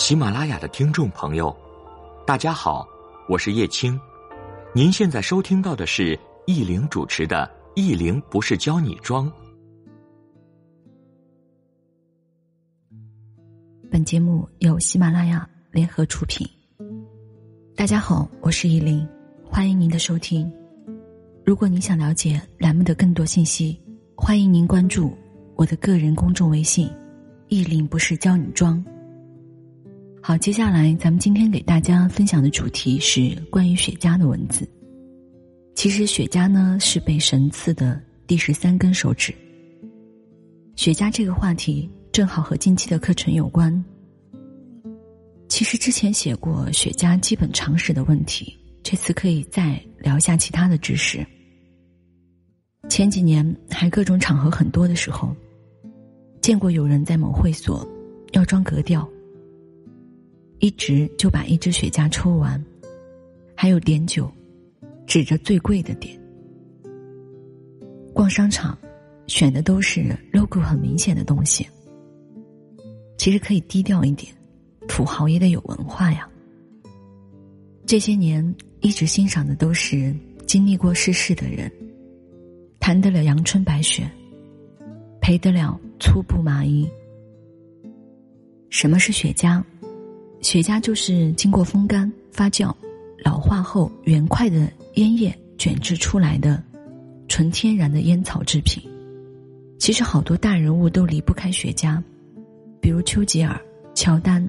喜马拉雅的听众朋友，大家好，我是叶青。您现在收听到的是易玲主持的《易玲不是教你装》。本节目由喜马拉雅联合出品。大家好，我是易玲，欢迎您的收听。如果您想了解栏目的更多信息，欢迎您关注我的个人公众微信“易玲不是教你装”。好，接下来咱们今天给大家分享的主题是关于雪茄的文字。其实雪茄呢是被神赐的第十三根手指。雪茄这个话题正好和近期的课程有关。其实之前写过雪茄基本常识的问题，这次可以再聊一下其他的知识。前几年还各种场合很多的时候，见过有人在某会所要装格调。一直就把一支雪茄抽完，还有点酒，指着最贵的点。逛商场，选的都是 logo 很明显的东西。其实可以低调一点，土豪也得有文化呀。这些年一直欣赏的都是经历过世事的人，谈得了阳春白雪，赔得了粗布麻衣。什么是雪茄？雪茄就是经过风干、发酵、老化后原块的烟叶卷制出来的纯天然的烟草制品。其实好多大人物都离不开雪茄，比如丘吉尔、乔丹、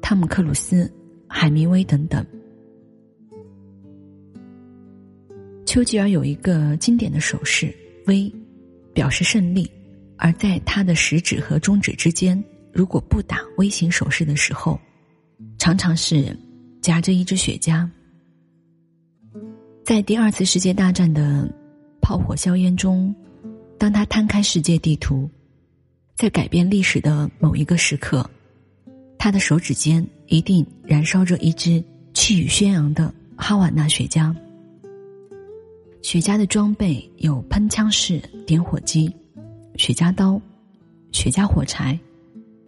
汤姆克鲁斯、海明威等等。丘吉尔有一个经典的手势“ V”，表示胜利，而在他的食指和中指之间。如果不打微型手势的时候，常常是夹着一支雪茄。在第二次世界大战的炮火硝烟中，当他摊开世界地图，在改变历史的某一个时刻，他的手指间一定燃烧着一支气宇轩昂的哈瓦那雪茄。雪茄的装备有喷枪式点火机、雪茄刀、雪茄火柴。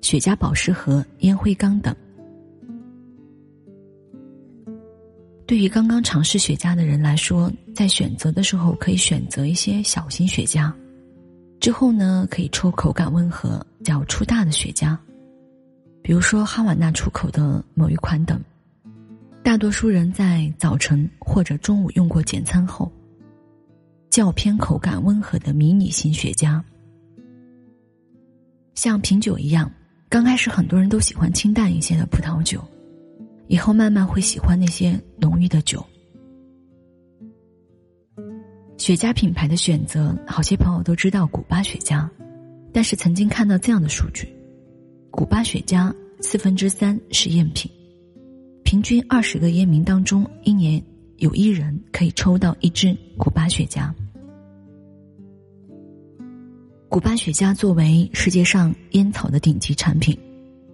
雪茄宝石盒、烟灰缸等。对于刚刚尝试雪茄的人来说，在选择的时候可以选择一些小型雪茄，之后呢可以抽口感温和、较粗大的雪茄，比如说哈瓦那出口的某一款等。大多数人在早晨或者中午用过简餐后，较偏口感温和的迷你型雪茄，像品酒一样。刚开始很多人都喜欢清淡一些的葡萄酒，以后慢慢会喜欢那些浓郁的酒。雪茄品牌的选择，好些朋友都知道古巴雪茄，但是曾经看到这样的数据：古巴雪茄四分之三是赝品，平均二十个烟民当中，一年有一人可以抽到一支古巴雪茄。古巴雪茄作为世界上烟草的顶级产品，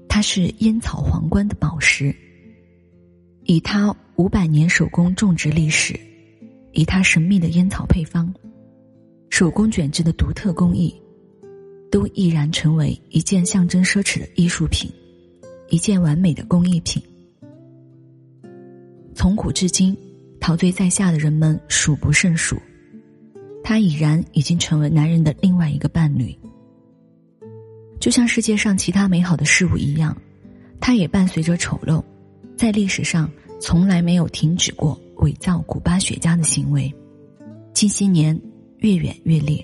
它是烟草皇冠的宝石。以它五百年手工种植历史，以它神秘的烟草配方，手工卷制的独特工艺，都毅然成为一件象征奢侈的艺术品，一件完美的工艺品。从古至今，陶醉在下的人们数不胜数。他已然已经成为男人的另外一个伴侣，就像世界上其他美好的事物一样，它也伴随着丑陋，在历史上从来没有停止过伪造古巴雪茄的行为，近些年越演越烈。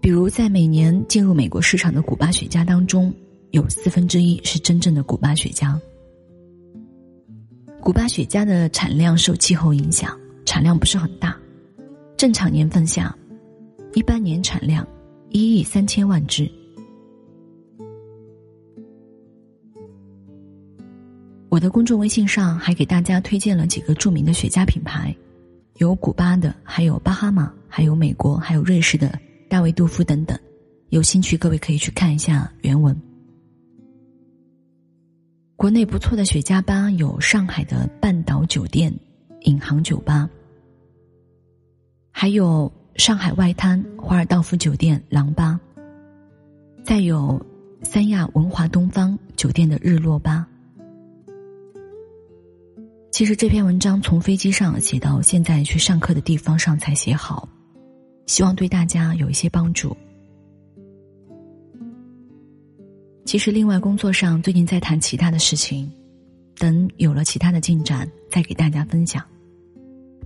比如，在每年进入美国市场的古巴雪茄当中，有四分之一是真正的古巴雪茄。古巴雪茄的产量受气候影响，产量不是很大。正常年份下，一般年产量一亿三千万只。我的公众微信上还给大家推荐了几个著名的雪茄品牌，有古巴的，还有巴哈马，还有美国，还有瑞士的大卫杜夫等等。有兴趣各位可以去看一下原文。国内不错的雪茄吧有上海的半岛酒店引航酒吧。还有上海外滩华尔道夫酒店狼吧，再有三亚文华东方酒店的日落吧。其实这篇文章从飞机上写到现在去上课的地方上才写好，希望对大家有一些帮助。其实另外工作上最近在谈其他的事情，等有了其他的进展再给大家分享。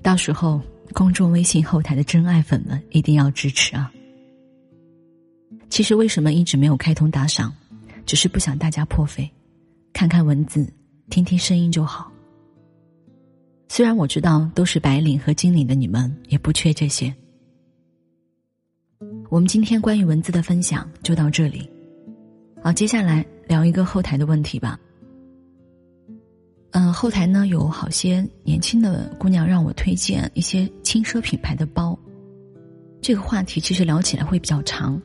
到时候公众微信后台的真爱粉们一定要支持啊！其实为什么一直没有开通打赏，只是不想大家破费，看看文字，听听声音就好。虽然我知道都是白领和经理的你们也不缺这些。我们今天关于文字的分享就到这里，好，接下来聊一个后台的问题吧。嗯，后台呢有好些年轻的姑娘让我推荐一些轻奢品牌的包，这个话题其实聊起来会比较长，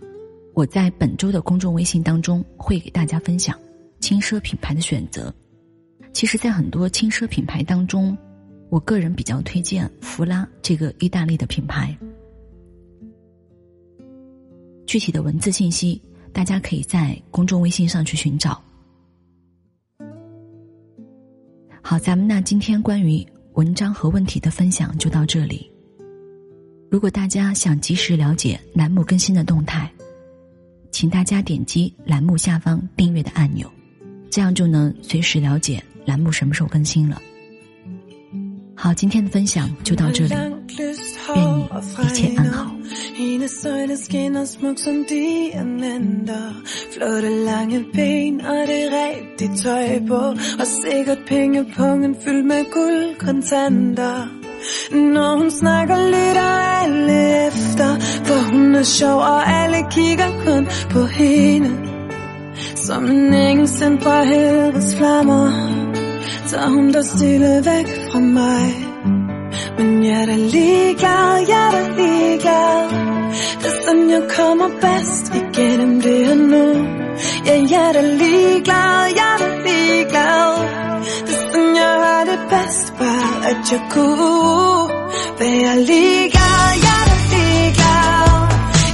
我在本周的公众微信当中会给大家分享轻奢品牌的选择。其实，在很多轻奢品牌当中。我个人比较推荐弗拉这个意大利的品牌。具体的文字信息，大家可以在公众微信上去寻找。好，咱们那今天关于文章和问题的分享就到这里。如果大家想及时了解栏目更新的动态，请大家点击栏目下方订阅的按钮，这样就能随时了解栏目什么时候更新了。好，今天的分享就到这里。愿你一切安好。Hendes øjne skinner smuk som diamanter. Flotte lange ben og det rigtige tøj på. Og sikkert pengepungen fyldt med guldkontanter. Når hun snakker lytter alle efter. For hun er sjov og alle kigger kun på hende. Som en engel sendt fra helvedes flammer. Tager hun dig stille væk fra mig. Men jeg er da ligeglad, jeg er da ligeglad Det er sådan jeg kommer bedst igennem det her nu Ja, jeg er da ligeglad, jeg er da ligeglad Det er sådan jeg har det bedst Bare at jeg kunne være ligeglad, jeg er da ligeglad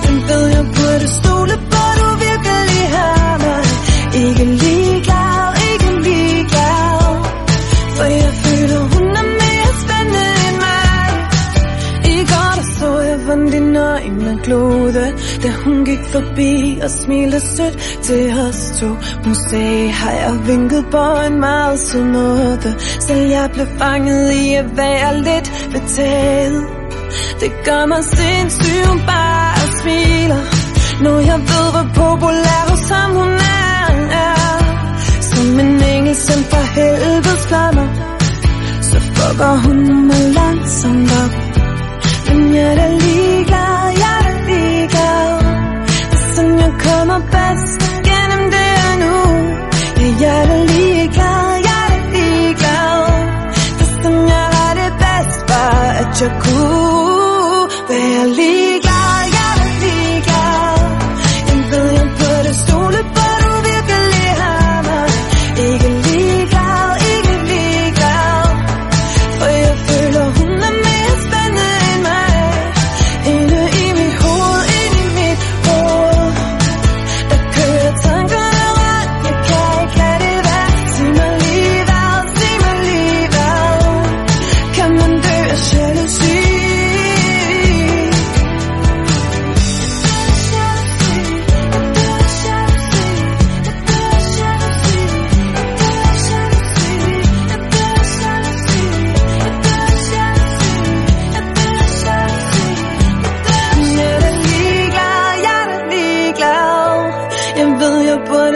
Jeg ved jeg burde stole på, du virkelig har mig Ikke ligeglad klode Da hun gik forbi og smilte sødt til os to. Hun sagde har jeg vinket på en meget sød måde? Selv jeg blev fanget i at være lidt betaget. Det gør mig sindssyg, hun bare smiler Når jeg ved, hvor populær og som hun er, er Som en engel sendt fra helvedes flammer Så fucker hun mig langsomt op. Chakun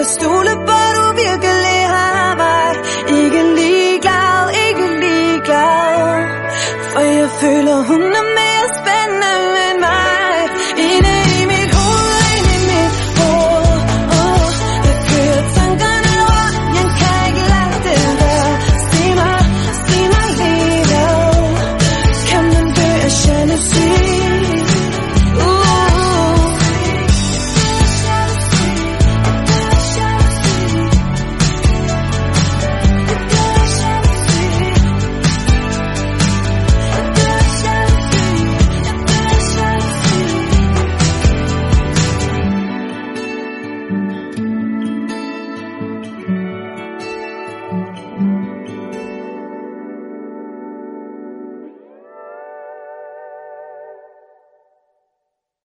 een stoelen